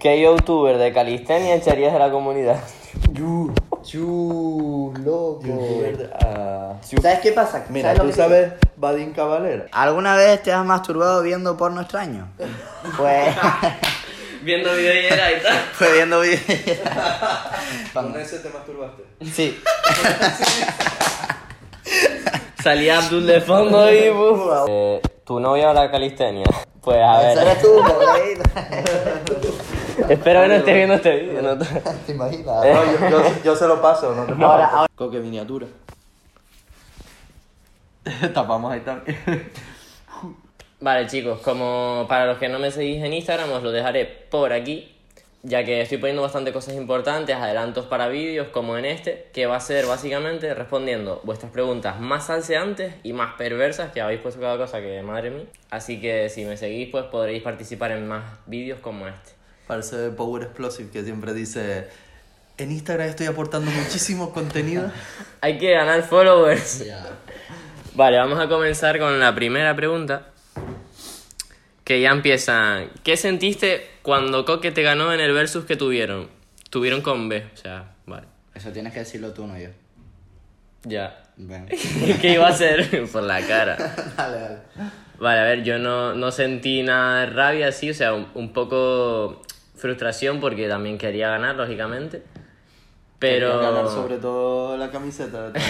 ¿Qué youtuber de calistenia echarías de la comunidad? Yu, yu, loco. Ah, ¿Sabes qué pasa? Mira, ¿Sabes lo ¿tú sabes Vadim Cavalera? ¿Alguna vez te has masturbado viendo porno extraño? Pues, Viendo videollera y tal. pues viendo videos. ¿Con ese te masturbaste? Sí. Salía Abdul de fondo y... Eh, ¿Tu novia o la calistenia? Pues a ver... eres tú. Espero que no estés viendo este vídeo. ¿no? ¿Te imaginas? No, yo, yo, yo se lo paso, no te Ahora, ahora. Coque miniatura. Tapamos ahí también. Vale chicos, como para los que no me seguís en Instagram os lo dejaré por aquí, ya que estoy poniendo bastante cosas importantes, adelantos para vídeos como en este, que va a ser básicamente respondiendo vuestras preguntas más salseantes y más perversas, que habéis puesto cada cosa que madre mía. Así que si me seguís pues podréis participar en más vídeos como este. Parece Power Explosive que siempre dice... En Instagram estoy aportando muchísimo contenido. Hay que ganar followers. Vale, vamos a comenzar con la primera pregunta. Que ya empieza. ¿Qué sentiste cuando Coque te ganó en el versus que tuvieron? Tuvieron con B, o sea, vale. Eso tienes que decirlo tú, no yo. Ya. Ven. ¿Qué iba a hacer? Por la cara. dale, dale. Vale, a ver, yo no, no sentí nada de rabia así, o sea, un, un poco frustración porque también quería ganar, lógicamente. Pero. Quería ganar sobre todo la camiseta. de ¿no?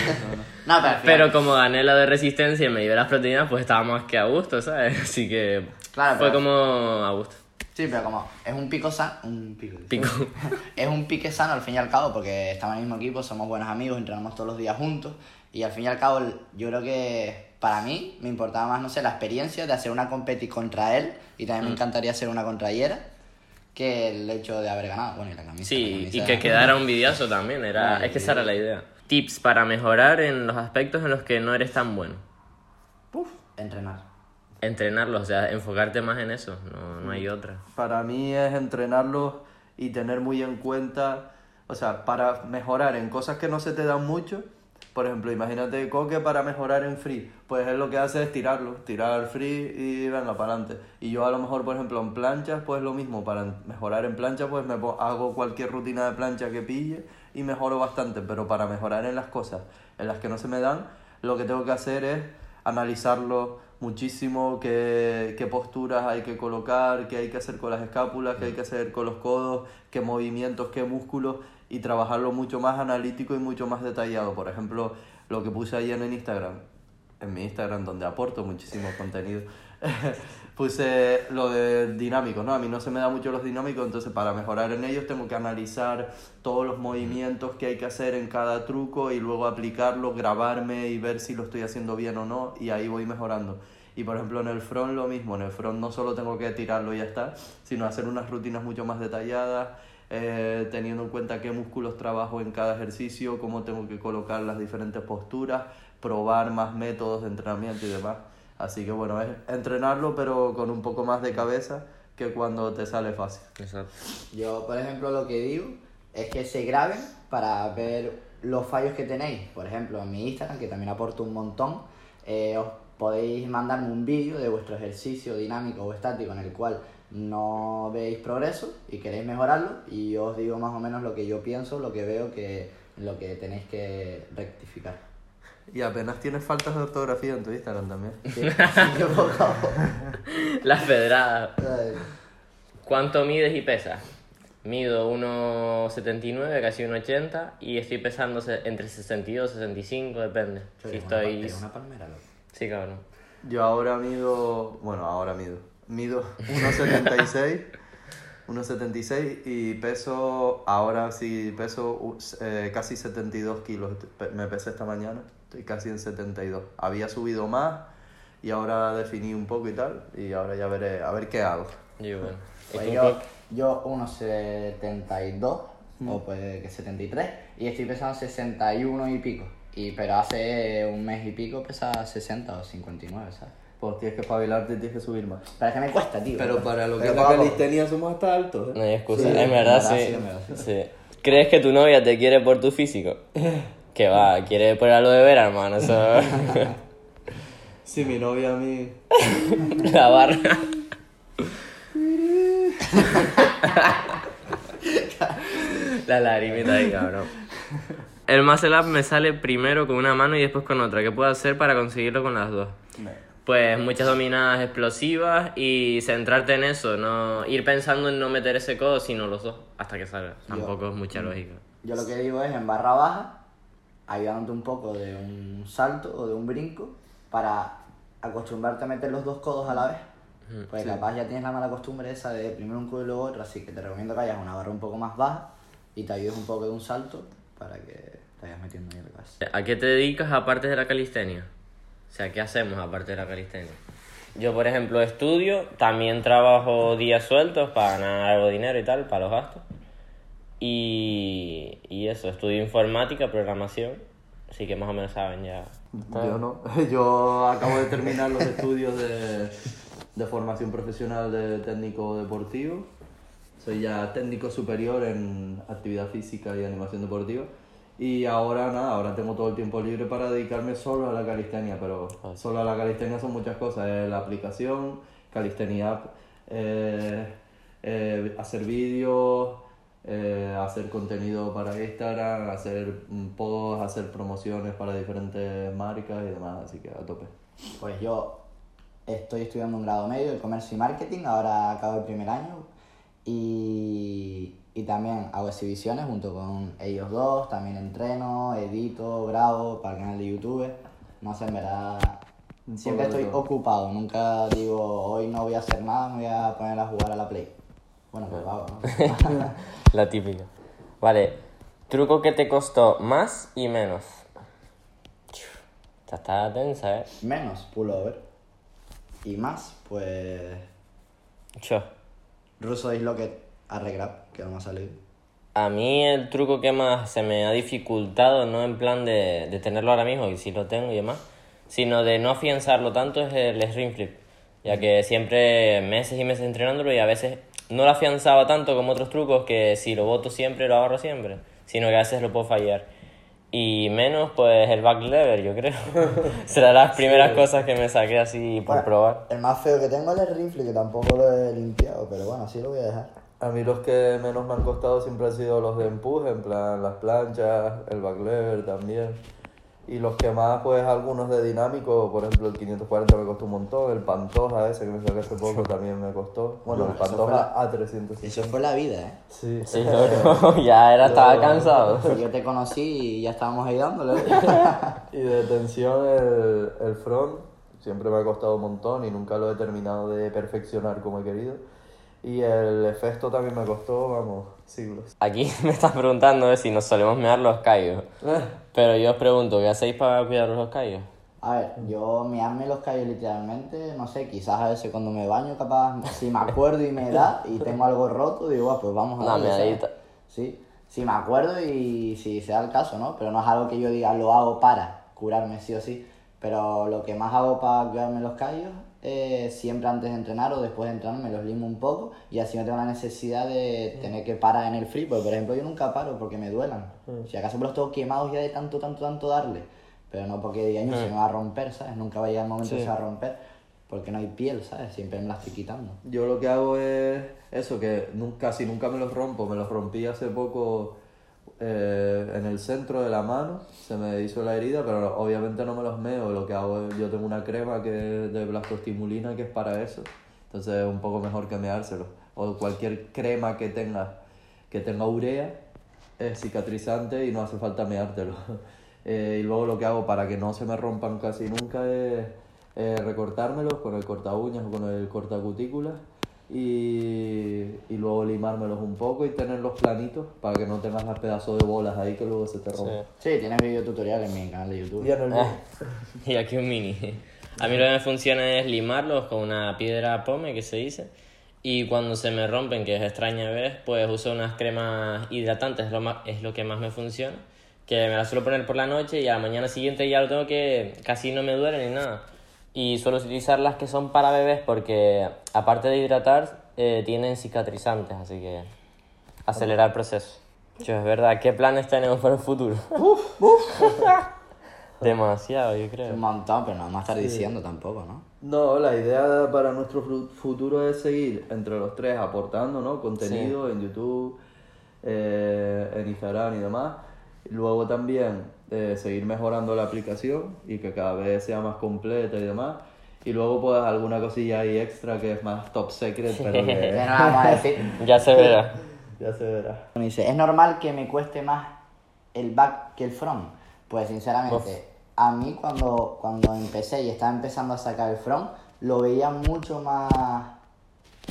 No, pero, Pero como gané la de resistencia y me llevé las proteínas, pues estaba más que a gusto, ¿sabes? Así que Claro, fue pero- como a gusto. Sí, pero como es un pico sano. Un pico. Pico. es un pique sano al fin y al cabo, porque estamos en el mismo equipo, somos buenos amigos, entrenamos todos los días juntos. Y al fin y al cabo, yo creo que para mí me importaba más, no sé, la experiencia de hacer una competi contra él. Y también Mm. me encantaría hacer una contra Yera. Que el hecho de haber ganado. Bueno, y la camisa. la Sí, camisa y que quedara un videazo también, era, Ay, es que esa era la idea. Tips para mejorar en los aspectos en los que no eres tan bueno. Entrenar. Entrenarlos, o sea, enfocarte más en eso, no, no hay otra. Para mí es entrenarlos y tener muy en cuenta, o sea, para mejorar en cosas que no se te dan mucho. Por ejemplo, imagínate Coque para mejorar en free, pues él lo que hace es tirarlo, tirar free y venga para adelante. Y yo a lo mejor, por ejemplo, en planchas, pues lo mismo, para mejorar en plancha, pues me hago cualquier rutina de plancha que pille y mejoro bastante, pero para mejorar en las cosas en las que no se me dan, lo que tengo que hacer es analizarlo muchísimo, qué, qué posturas hay que colocar, qué hay que hacer con las escápulas, qué hay que hacer con los codos, qué movimientos, qué músculos y trabajarlo mucho más analítico y mucho más detallado. Por ejemplo, lo que puse ayer en Instagram, en mi Instagram donde aporto muchísimo contenido, puse lo de dinámicos, ¿no? A mí no se me da mucho los dinámicos, entonces para mejorar en ellos tengo que analizar todos los movimientos que hay que hacer en cada truco y luego aplicarlo, grabarme y ver si lo estoy haciendo bien o no y ahí voy mejorando. Y por ejemplo en el front lo mismo, en el front no solo tengo que tirarlo y ya está, sino hacer unas rutinas mucho más detalladas, eh, teniendo en cuenta qué músculos trabajo en cada ejercicio, cómo tengo que colocar las diferentes posturas, probar más métodos de entrenamiento y demás. Así que bueno, es entrenarlo pero con un poco más de cabeza que cuando te sale fácil. Exacto. Yo, por ejemplo, lo que digo es que se graben para ver los fallos que tenéis. Por ejemplo, en mi Instagram, que también aporto un montón, eh, os podéis mandarme un vídeo de vuestro ejercicio dinámico o estático en el cual no veis progreso y queréis mejorarlo y yo os digo más o menos lo que yo pienso, lo que veo que lo que tenéis que rectificar. Y apenas tienes faltas de ortografía en tu Instagram también. Sí, sí, poco a poco. Las pedradas. ¿Cuánto mides y pesas? Mido 1,79, casi 1,80 y estoy pesando entre 62 y 65, depende. Si eres una estoy... una palmera, loco. Sí, cabrón. Yo ahora mido, bueno, ahora mido, mido 1,76, 1,76 y peso, ahora sí peso eh, casi 72 kilos, me pesé esta mañana, estoy casi en 72. Había subido más y ahora definí un poco y tal y ahora ya veré, a ver qué hago. Y bueno. ¿Y Pues yo, yo 1,72 o puede que 73 y estoy pesando 61 y pico. Y, pero hace un mes y pico pesaba 60 o 59, ¿sabes? Pues tienes que espabilarte y tienes que subir más. Pero es que me cuesta, tío. Pero para lo que Pero es la calistenia somos hasta altos. No ¿eh? hay excusa. Sí, en verdad, en verdad, sí. sí, en verdad, sí. Sí. ¿Crees que tu novia te quiere por tu físico? Que va, quiere por algo de ver, hermano. Eso... Sí, mi novia a mí... La barra. La lagrimita ahí, cabrón. El muscle up me sale primero con una mano y después con otra. ¿Qué puedo hacer para conseguirlo con las dos? Pues muchas dominadas explosivas y centrarte en eso, no ir pensando en no meter ese codo, sino los dos, hasta que salga. Tampoco es mucha lógica. Yo lo que digo es en barra baja, ayudándote un poco de un salto o de un brinco para acostumbrarte a meter los dos codos a la vez. Pues capaz ya tienes la mala costumbre esa de primero un codo y luego otro, así que te recomiendo que hayas una barra un poco más baja y te ayudes un poco de un salto para que te vayas metiendo en la cabeza. ¿A qué te dedicas aparte de la calistenia? O sea, ¿qué hacemos aparte de la calistenia? Yo, por ejemplo, estudio, también trabajo días sueltos para ganar algo de dinero y tal, para los gastos. Y, y eso, estudio informática, programación, así que más o menos saben ya. Yo no. Yo acabo de terminar los estudios de, de formación profesional de técnico deportivo. Soy ya técnico superior en actividad física y animación deportiva. Y ahora nada, ahora tengo todo el tiempo libre para dedicarme solo a la calistenia, pero solo a la calistenia son muchas cosas. Es la aplicación, calistenia app, eh, eh, hacer vídeos, eh, hacer contenido para Instagram, hacer mm, posts, hacer promociones para diferentes marcas y demás, así que a tope. Pues yo estoy estudiando un grado medio de comercio y marketing, ahora acabo el primer año y, y también hago exhibiciones junto con ellos dos, también entreno, edito, grabo para el canal de YouTube. No sé, en verdad, siempre estoy todo. ocupado, nunca digo hoy no voy a hacer nada, me voy a poner a jugar a la Play. Bueno, pues hago, ¿no? La típica. Vale, truco que te costó más y menos. Esta está tensa, ¿eh? Menos pullover y más, pues Cho. Russo Dislocket Arregrap, que no me ha salido. A mí el truco que más se me ha dificultado, no en plan de, de tenerlo ahora mismo, y si lo tengo y demás, sino de no afianzarlo tanto es el string flip. Ya que siempre meses y meses entrenándolo y a veces no lo afianzaba tanto como otros trucos que si lo boto siempre lo agarro siempre, sino que a veces lo puedo fallar. Y menos pues el back lever, yo creo. Serán las primeras cosas que me saqué así por Bueno, probar. El más feo que tengo es el rifle, que tampoco lo he limpiado, pero bueno, así lo voy a dejar. A mí los que menos me han costado siempre han sido los de empuje, en plan las planchas, el back lever también. Y los que más, pues algunos de dinámico, por ejemplo el 540 me costó un montón, el Pantoja ese que me saqué hace poco también me costó. Bueno, el Pantoja A350. Eso fue la vida, ¿eh? Sí, Sí, ya era, estaba cansado. Yo te conocí y ya estábamos ahí dándole. Y de tensión el, el front siempre me ha costado un montón y nunca lo he terminado de perfeccionar como he querido. Y el efecto también me costó, vamos, siglos. Aquí me estás preguntando si nos solemos mear los callos. Pero yo os pregunto, ¿qué hacéis para cuidar los callos? A ver, yo me arme los callos literalmente, no sé, quizás a veces cuando me baño, capaz, si me acuerdo y me da y tengo algo roto, digo, "Ah, pues vamos a Una meadita. Sí, si me acuerdo y si se da el caso, ¿no? Pero no es algo que yo diga, lo hago para curarme sí o sí. Pero lo que más hago para cuidarme los callos es siempre antes de entrenar o después de entrenar me los limo un poco y así no tengo la necesidad de tener que parar en el free. Porque, por ejemplo, yo nunca paro porque me duelan. Si acaso me los tengo quemados ya de tanto, tanto, tanto darle. Pero no porque diga, "Ño, se me va a romper, ¿sabes? Nunca va a llegar el momento que se va a romper porque no hay piel, ¿sabes? Siempre me la estoy quitando. Yo lo que hago es eso, que nunca, casi nunca me los rompo. Me los rompí hace poco eh, en el centro de la mano, se me hizo la herida, pero obviamente no me los meo. Lo que hago es, yo tengo una crema que es de blastostimulina que es para eso. Entonces es un poco mejor que meárselo. O cualquier crema que tenga, que tenga urea, es cicatrizante y no hace falta meártelo. Eh, y luego lo que hago para que no se me rompan casi nunca es eh, recortármelos con el corta uñas o con el corta cutículas y, y luego limármelos un poco y tenerlos planitos para que no tengas los pedazos de bolas ahí que luego se te rompen. Sí, tienes video tutorial en mi canal de YouTube. Y el Ah, y aquí un mini. A mí lo que me funciona es limarlos con una piedra pome que se dice. Y cuando se me rompen, que es extraña ver, pues uso unas cremas hidratantes, es lo, más, es lo que más me funciona. Que me las suelo poner por la noche y a la mañana siguiente ya lo tengo que casi no me duele ni nada. Y suelo utilizar las que son para bebés porque, aparte de hidratar, eh, tienen cicatrizantes, así que acelerar el proceso. Yo, es verdad, ¿qué planes tenemos para el futuro? Demasiado, yo creo. Un montón, pero no vamos a estar diciendo tampoco, ¿no? No, la idea para nuestro futuro es seguir entre los tres aportando ¿no? contenido en YouTube, eh, en Instagram y demás. Luego también eh, seguir mejorando la aplicación y que cada vez sea más completa y demás. Y luego pues alguna cosilla ahí extra que es más top secret, pero Que que no vamos a decir. Ya se verá. ya se verá. Me dice, ¿es normal que me cueste más el back que el front? Pues sinceramente, a mí cuando, cuando empecé y estaba empezando a sacar el front, lo veía mucho más,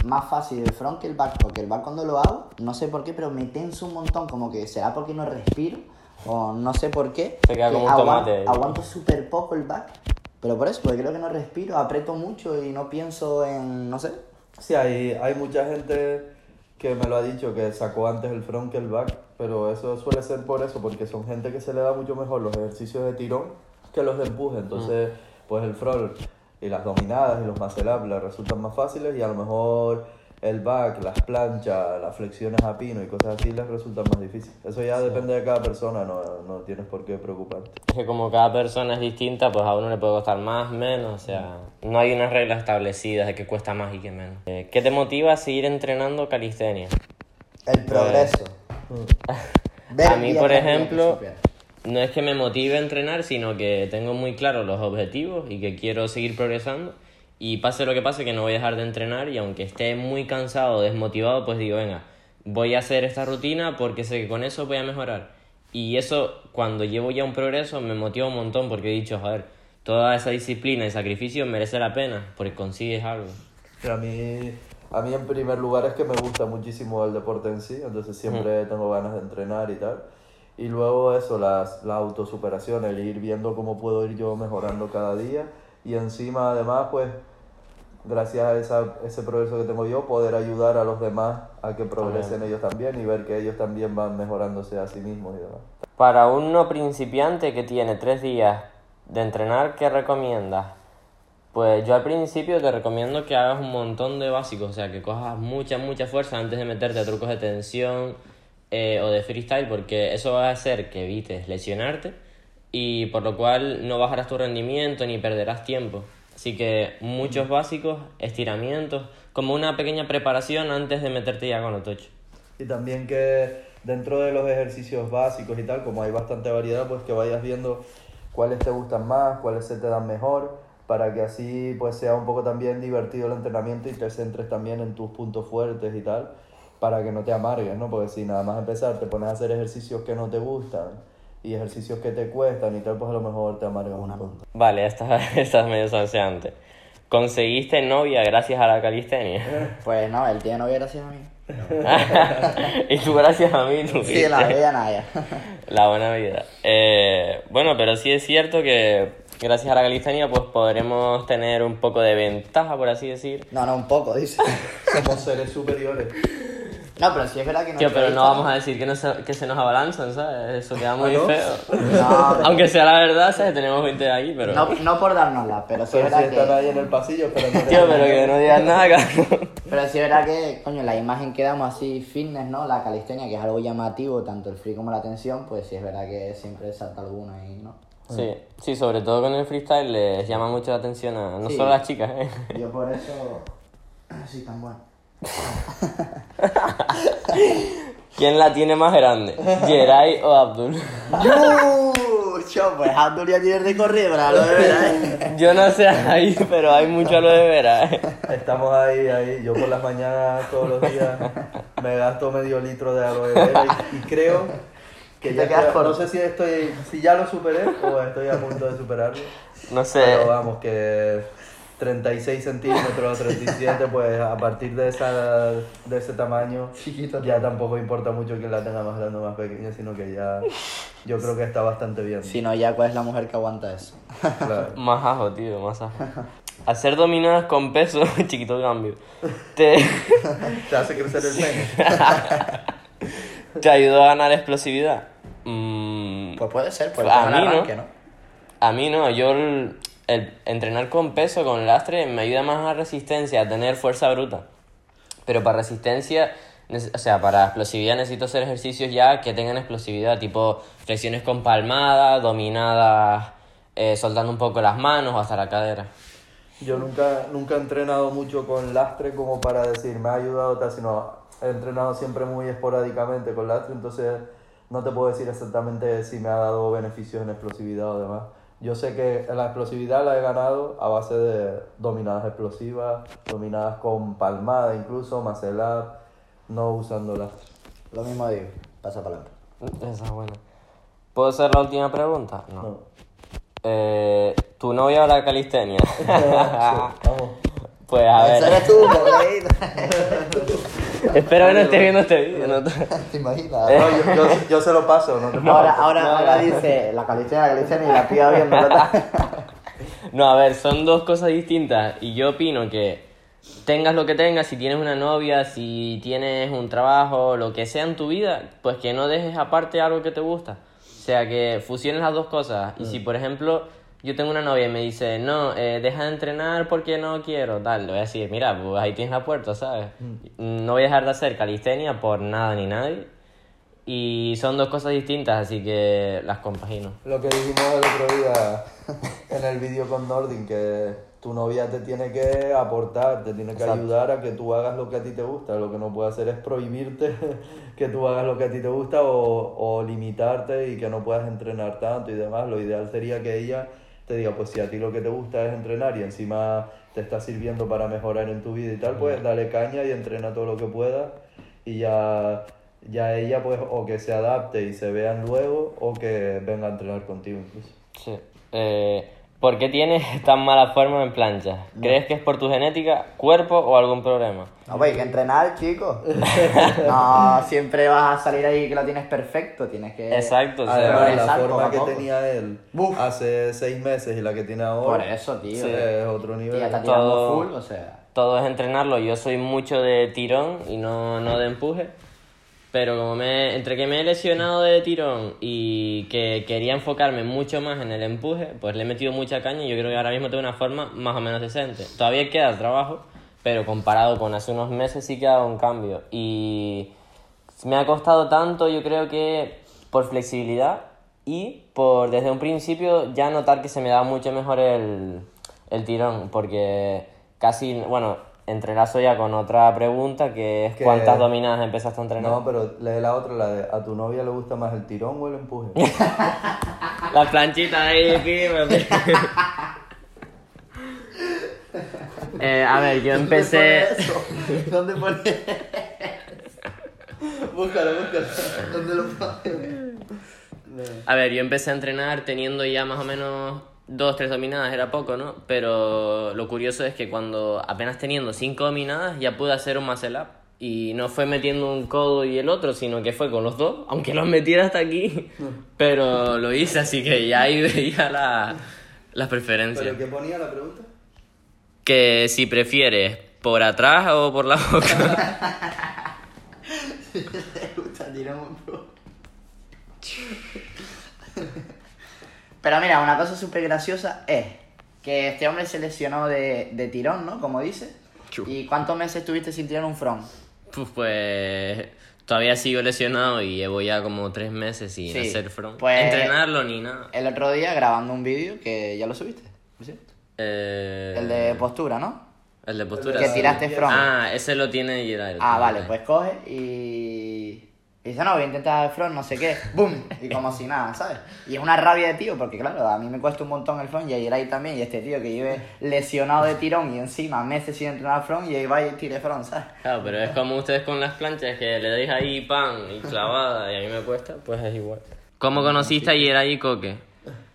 más fácil el front que el back, porque el back cuando lo hago, no sé por qué, pero me tenso un montón, como que será porque no respiro, o no sé por qué. Se queda que como un tomate ahí. Aguanto súper poco el back, pero por eso, porque creo que no respiro, aprieto mucho y no pienso en, no sé. Sí, hay, hay mucha gente que me lo ha dicho que sacó antes el front que el back, pero eso suele ser por eso, porque son gente que se le da mucho mejor los ejercicios de tirón que los de empuje. Entonces, pues el front y las dominadas y los muscle up les resultan más fáciles y a lo mejor el back, las planchas, las flexiones a pino y cosas así les resultan más difíciles. Eso ya depende de cada persona, no, no tienes por qué preocuparte. Es que como cada persona es distinta, pues a uno le puede costar más, menos, o sea, no hay unas reglas establecidas de que cuesta más y que menos. Eh, ¿Qué te motiva a seguir entrenando calistenia? El progreso. Ver a mí, por ejemplo, no es que me motive a entrenar, sino que tengo muy claros los objetivos y que quiero seguir progresando. Y pase lo que pase, que no voy a dejar de entrenar y aunque esté muy cansado, desmotivado, pues digo, venga, voy a hacer esta rutina porque sé que con eso voy a mejorar. Y eso, cuando llevo ya un progreso, me motiva un montón porque he dicho, joder, toda esa disciplina y sacrificio merece la pena porque consigues algo. A mí, a mí en primer lugar es que me gusta muchísimo el deporte en sí, entonces siempre tengo ganas de entrenar y tal. Y luego eso, las, la autosuperación, el ir viendo cómo puedo ir yo mejorando cada día. Y encima además, pues, gracias a esa, ese progreso que tengo yo, poder ayudar a los demás a que progresen ellos también y ver que ellos también van mejorándose a sí mismos y demás. Para un no principiante que tiene tres días de entrenar, ¿qué recomiendas? Pues yo al principio te recomiendo que hagas un montón de básicos, o sea, que cojas mucha, mucha fuerza antes de meterte a trucos de tensión eh, o de freestyle, porque eso va a hacer que evites lesionarte y por lo cual no bajarás tu rendimiento ni perderás tiempo. Así que muchos básicos, estiramientos, como una pequeña preparación antes de meterte ya con lo tocho. Y también que dentro de los ejercicios básicos y tal, como hay bastante variedad, pues que vayas viendo cuáles te gustan más, cuáles se te dan mejor, para que así pues sea un poco también divertido el entrenamiento y te centres también en tus puntos fuertes y tal, para que no te amargues, ¿no? Porque si nada más empezar te pones a hacer ejercicios que no te gustan y ejercicios que te cuestan y tal, pues a lo mejor te amargas un poco. Vale, esta, esta es medio salseante. ¿Conseguiste novia gracias a la calistenia? Pues no, él tiene novia gracias a mí. y tú gracias a mí Sí, tuviste la bella Naya. la buena vida. Eh, bueno, pero sí es cierto que gracias a la calistenia pues podremos tener un poco de ventaja, por así decir. No, no, un poco, dice. Somos seres superiores. No, pero sí es verdad que no. Tío, pero no vamos a decir que, no se, que se nos abalanzan, ¿sabes? Eso queda muy ¿Ah, no? feo. No, Aunque sea la verdad, ¿sabes? Tenemos 20 ahí, pero... no, no por dárnosla, pero sí es Pero si verdad están que. ahí en el pasillo esperando Tío, pero que no digas nada, cabrón. Pero sí es verdad que, coño, la imagen que damos así fitness, ¿no? La calistenia, que es algo llamativo, tanto el free como la tensión, pues sí es verdad que siempre salta alguna ahí, ¿no? Sí, sí, sobre todo con el freestyle les llama mucho la atención a no Sí. solo a las chicas, ¿eh? Yo por eso. Sí, tan bueno. ¿Quién la tiene más grande? ¿Jerai o Abdul? Yo, pues Abdul ya tiene recorrido para lo de verdad, ¿eh? Yo no sé ahí, pero hay mucho a lo de veras. ¿eh? Estamos ahí, ahí. Yo por las mañanas, todos los días, me gasto medio litro de aloe vera y, y creo que ya quedas no sé si estoy, si ya lo superé o estoy a punto de superarlo. No sé. Pero vamos, que 36 centímetros, 37, pues a partir de, esa, de ese tamaño, ya tampoco importa mucho que la tenga más grande o más pequeña, sino que ya yo creo que está bastante bien. Si no, ya, ¿cuál es la mujer que aguanta eso? Claro. Más ajo, tío, más ajo. Hacer dominadas con peso, chiquito cambio, te, Te hace crecer el pene. te ayudó a ganar explosividad. Mm, Pues puede ser, pues A mí ¿no? A mí no, yo el, entrenar con peso, con lastre, me ayuda más a resistencia, a tener fuerza bruta. Pero para resistencia, o sea, para explosividad necesito hacer ejercicios ya que tengan explosividad, tipo flexiones con palmadas, dominadas, eh, soltando un poco las manos hasta la cadera. Yo nunca, nunca he entrenado mucho con lastre como para decir me ha ayudado tal, sino he entrenado siempre muy esporádicamente con lastre, entonces no te puedo decir exactamente si me ha dado beneficios en explosividad o demás. Yo sé que la explosividad la he ganado a base de dominadas explosivas, dominadas con palmada incluso, up, no usando lastre. Lo mismo digo, pasa palabra. Esa es buena. ¿Puedo hacer la última pregunta? No. No. Eh, ¿Tu novia habla calistenia? Vamos. Pues a Ese ver. eres tú. Espero que no estés viendo este vídeo. ¿no? ¿Te imaginas? No, yo, yo, yo se lo paso, ¿no? ahora ahora, ahora dice la calistenia, la calistenia y la piba. ¿verdad? No, a ver, son dos cosas distintas y yo opino que tengas lo que tengas, si tienes una novia, si tienes un trabajo, lo que sea en tu vida, pues que no dejes aparte algo que te gusta. O sea, que fusiones las dos cosas. Y si, por ejemplo, yo tengo una novia y me dice, no, eh, deja de entrenar porque no quiero, tal, le voy a decir, mira, pues ahí tienes la puerta, ¿sabes? No voy a dejar de hacer calistenia por nada ni nadie. Y son dos cosas distintas, así que las compagino. Lo que dijimos el otro día en el vídeo con Nordin, que tu novia te tiene que aportar, te tiene que Exacto. ayudar a que tú hagas lo que a ti te gusta. Lo que no puede hacer es prohibirte que tú hagas lo que a ti te gusta o, o limitarte y que no puedas entrenar tanto y demás. Lo ideal sería que ella te diga, pues si a ti lo que te gusta es entrenar y encima te está sirviendo para mejorar en tu vida y tal, pues dale caña y entrena todo lo que puedas y ya, ya ella pues o que se adapte y se vean luego o que venga a entrenar contigo incluso. Sí. Eh, ¿Por qué tienes tan mala forma en plancha? ¿Crees que es por tu genética, cuerpo o algún problema? No, pues hay que entrenar, chicos. No, siempre vas a salir ahí que lo tienes perfecto, tienes que... Exacto, Además, la forma que poco. tenía él hace seis meses y la que tiene ahora Por eso, tío. sí, es otro Y nivel. ya está tirando Todo- full, o sea... todo es entrenarlo. Yo soy mucho de tirón y no, no de empuje. Pero como me, entre que me he lesionado de tirón y que quería enfocarme mucho más en el empuje, pues le he metido mucha caña y yo creo que ahora mismo tengo una forma más o menos decente. Todavía queda trabajo, pero comparado con hace unos meses sí que ha dado un cambio. Y me ha costado tanto, yo creo que por flexibilidad y por desde un principio ya notar que se me da mucho mejor el, el tirón, porque casi, bueno, entrelazo ya con otra pregunta que es Que- cuántas dominadas empezaste a entrenar. No, pero lee la otra, la de ¿a tu novia le gusta más el tirón o el empuje? La planchita ahí, pime, eh, a ver, yo empecé... ¿Dónde pone Búscalo, búscalo. ¿Dónde lo pone? A ver, yo empecé a entrenar teniendo ya más o menos dos, tres dominadas, era poco, ¿no? Pero lo curioso es que cuando apenas teniendo cinco dominadas ya pude hacer un muscle up. Y no fue metiendo un codo y el otro, sino que fue con los dos, aunque los metiera hasta aquí. Pero lo hice, así que ya ahí veía la, las preferencias. ¿Pero qué ponía la pregunta? Que si prefieres por atrás o por la boca. Le gusta tirar un poco. Pero mira, una cosa súper graciosa es que este hombre se lesionó de, de tirón, ¿no? Como dice. ¿Y cuántos meses estuviste sin tirar un front? Pues, pues todavía sigo lesionado y llevo ya como tres meses sin Sí, hacer front. pues- Entrenarlo ni nada. El otro día grabando un vídeo que ya lo subiste, ¿por cierto? Eh, El de postura, ¿no? El de postura. Que sí. tiraste front. Ah, ese lo tiene Gerard. Ah, vale, pues coge y... y dice, no, voy a intentar front, no sé qué, ¡boom! Y como si nada, ¿sabes? Y es una rabia de tío, porque claro, a mí me cuesta un montón el front y a Yeray también, y este tío que lleve lesionado de tirón y encima meses sin entrenar front y ahí va y tire front, ¿sabes? Claro, pero es como ustedes con las planchas que le deis ahí pan y clavada y a mí me cuesta, pues es igual. ¿Cómo conociste a Yeray y Coque?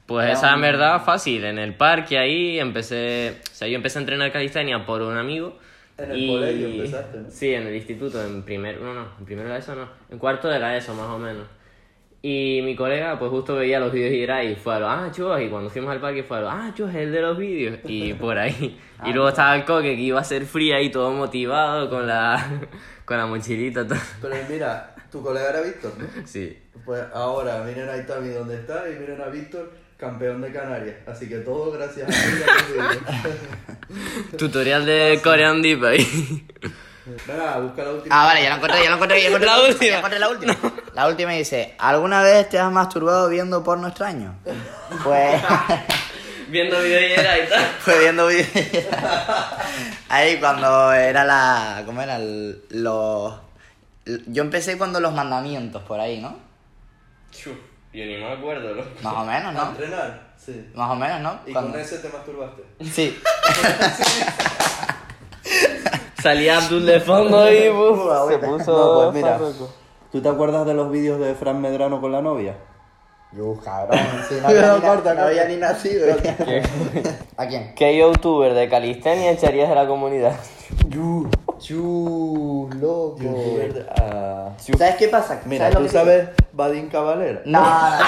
Pues Era esa un- verdad fácil, en el parque ahí empecé, o sea, yo empecé a entrenar calistenia por un amigo. En el colegio empezaste, ¿no? Sí, en el instituto, en primero, no, no, en primero de la ESO no, en cuarto de la ESO más o menos. Y mi colega, pues justo veía los vídeos y era y fue a lo, ah, chus, y cuando fuimos al parque fue a lo, ah, chus, el de los vídeos, y por ahí. Y luego estaba el coque que iba a ser fría y todo motivado con la, con la mochilita, todo. Pero mira, tu colega era Víctor, ¿no? Sí. Pues ahora miren a Itami donde está y miren a Víctor, campeón de Canarias. Así que todo gracias a. Tutorial de Korean Deep ahí. Venga, busca la última. Ah, vale, ya lo encontré, ya lo encontré, ya encontré La ya última. encontré la última. La última dice, ¿alguna vez te has masturbado viendo porno extraño? Pues... Viendo vídeos y tal. Fue viendo vídeos. Ahí cuando era la. ¿Cómo era? Los. Yo empecé cuando los mandamientos, por ahí, ¿no? Chuf, yo ni me acuerdo, loco. Más o menos, ¿A ¿no? entrenar? Sí. Más o menos, ¿no? ¿Y Cuando- con ese te masturbaste? Sí. Salía Abdul de fondo y uf, se puso. No, pues mira. farruco. ¿Tú te acuerdas de los vídeos de Fran Medrano con la novia? Yo, cabrón, sí, no había, No, ni, corta, no había ni nacido. ¿A quién? ¿Qué youtuber de calistenia echarías de la comunidad? Yu. Chu, loco. Ah. ¿Sabes qué pasa? Mira, ¿tú que- sabes Badín Cavalera? No, no,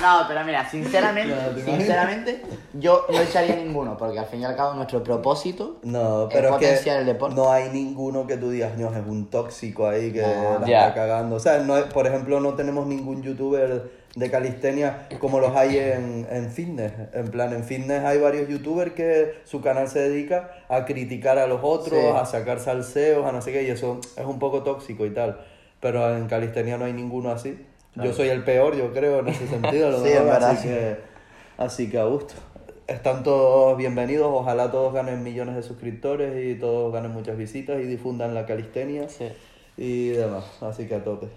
no, no, pero mira, sinceramente, sinceramente, yo no echaría ninguno, porque al fin y al cabo nuestro propósito No, es pero es potenciar que el deporte. no hay ninguno que tú digas, no, es un tóxico ahí que No. la está cagando. O sea, no hay- por ejemplo, no tenemos ningún youtuber de calistenia como los hay en, en fitness. En plan, en fitness hay varios youtubers que su canal se dedica a criticar a los otros, Sí. a sacar salseos, a no sé qué, y eso es un poco tóxico y tal. Pero en calistenia no hay ninguno así. Yo soy el peor, yo creo, en ese sentido. lo Sí, es verdad, así sí. que, así que a gusto. Están todos bienvenidos, ojalá todos ganen millones de suscriptores y todos ganen muchas visitas y difundan la calistenia Sí. y demás. Así que a tope.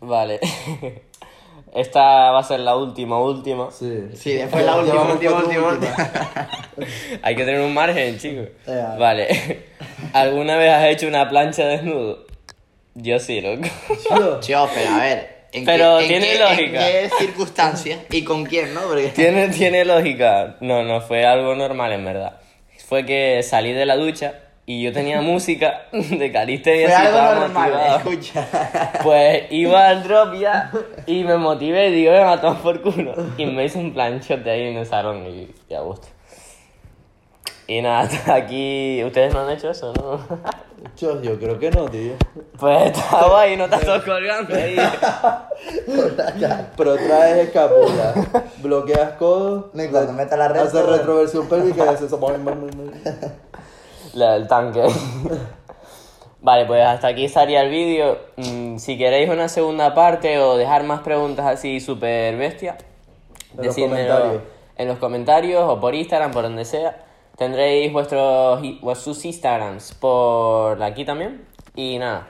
Vale. Esta va a ser la última, última. Sí, Sí, después la última, última, última, últimas. Hay que tener un margen, chicos. Vale. ¿Alguna vez has hecho una plancha desnudo? Yo sí, loco. Chio, pero a ver. ¿en Pero qué, en tiene qué- lógica. ¿En qué circunstancias y con quién, no? Porque... ¿Tiene, tiene lógica. No, no, fue algo normal en verdad. Fue que salí de la ducha y yo tenía música de calistenia Fue así, algo estaba normal, motivado. escucha. Pues iba al drop ya y me motivé y digo, venga, toma por culo. Y me hice un planchote ahí en el salón y, y a gusto. Y nada, aquí. ¿Ustedes no han hecho eso, no? Yo, yo creo que no, tío. Pues está guay, no estás todo colgando ahí. Pero traes escápula, bloqueas codos, No, y cuando metas la red, haces retroversión pélvica y haces eso. La del tanque. Vale, pues hasta aquí estaría el vídeo. Mm, si queréis una segunda parte o dejar más preguntas así súper bestia, decídmelo en los comentarios o por Instagram, por donde sea. Tendréis vuestros, sus Instagrams por aquí también. Y nada,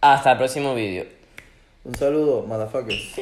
hasta el próximo vídeo. Un saludo, motherfuckers.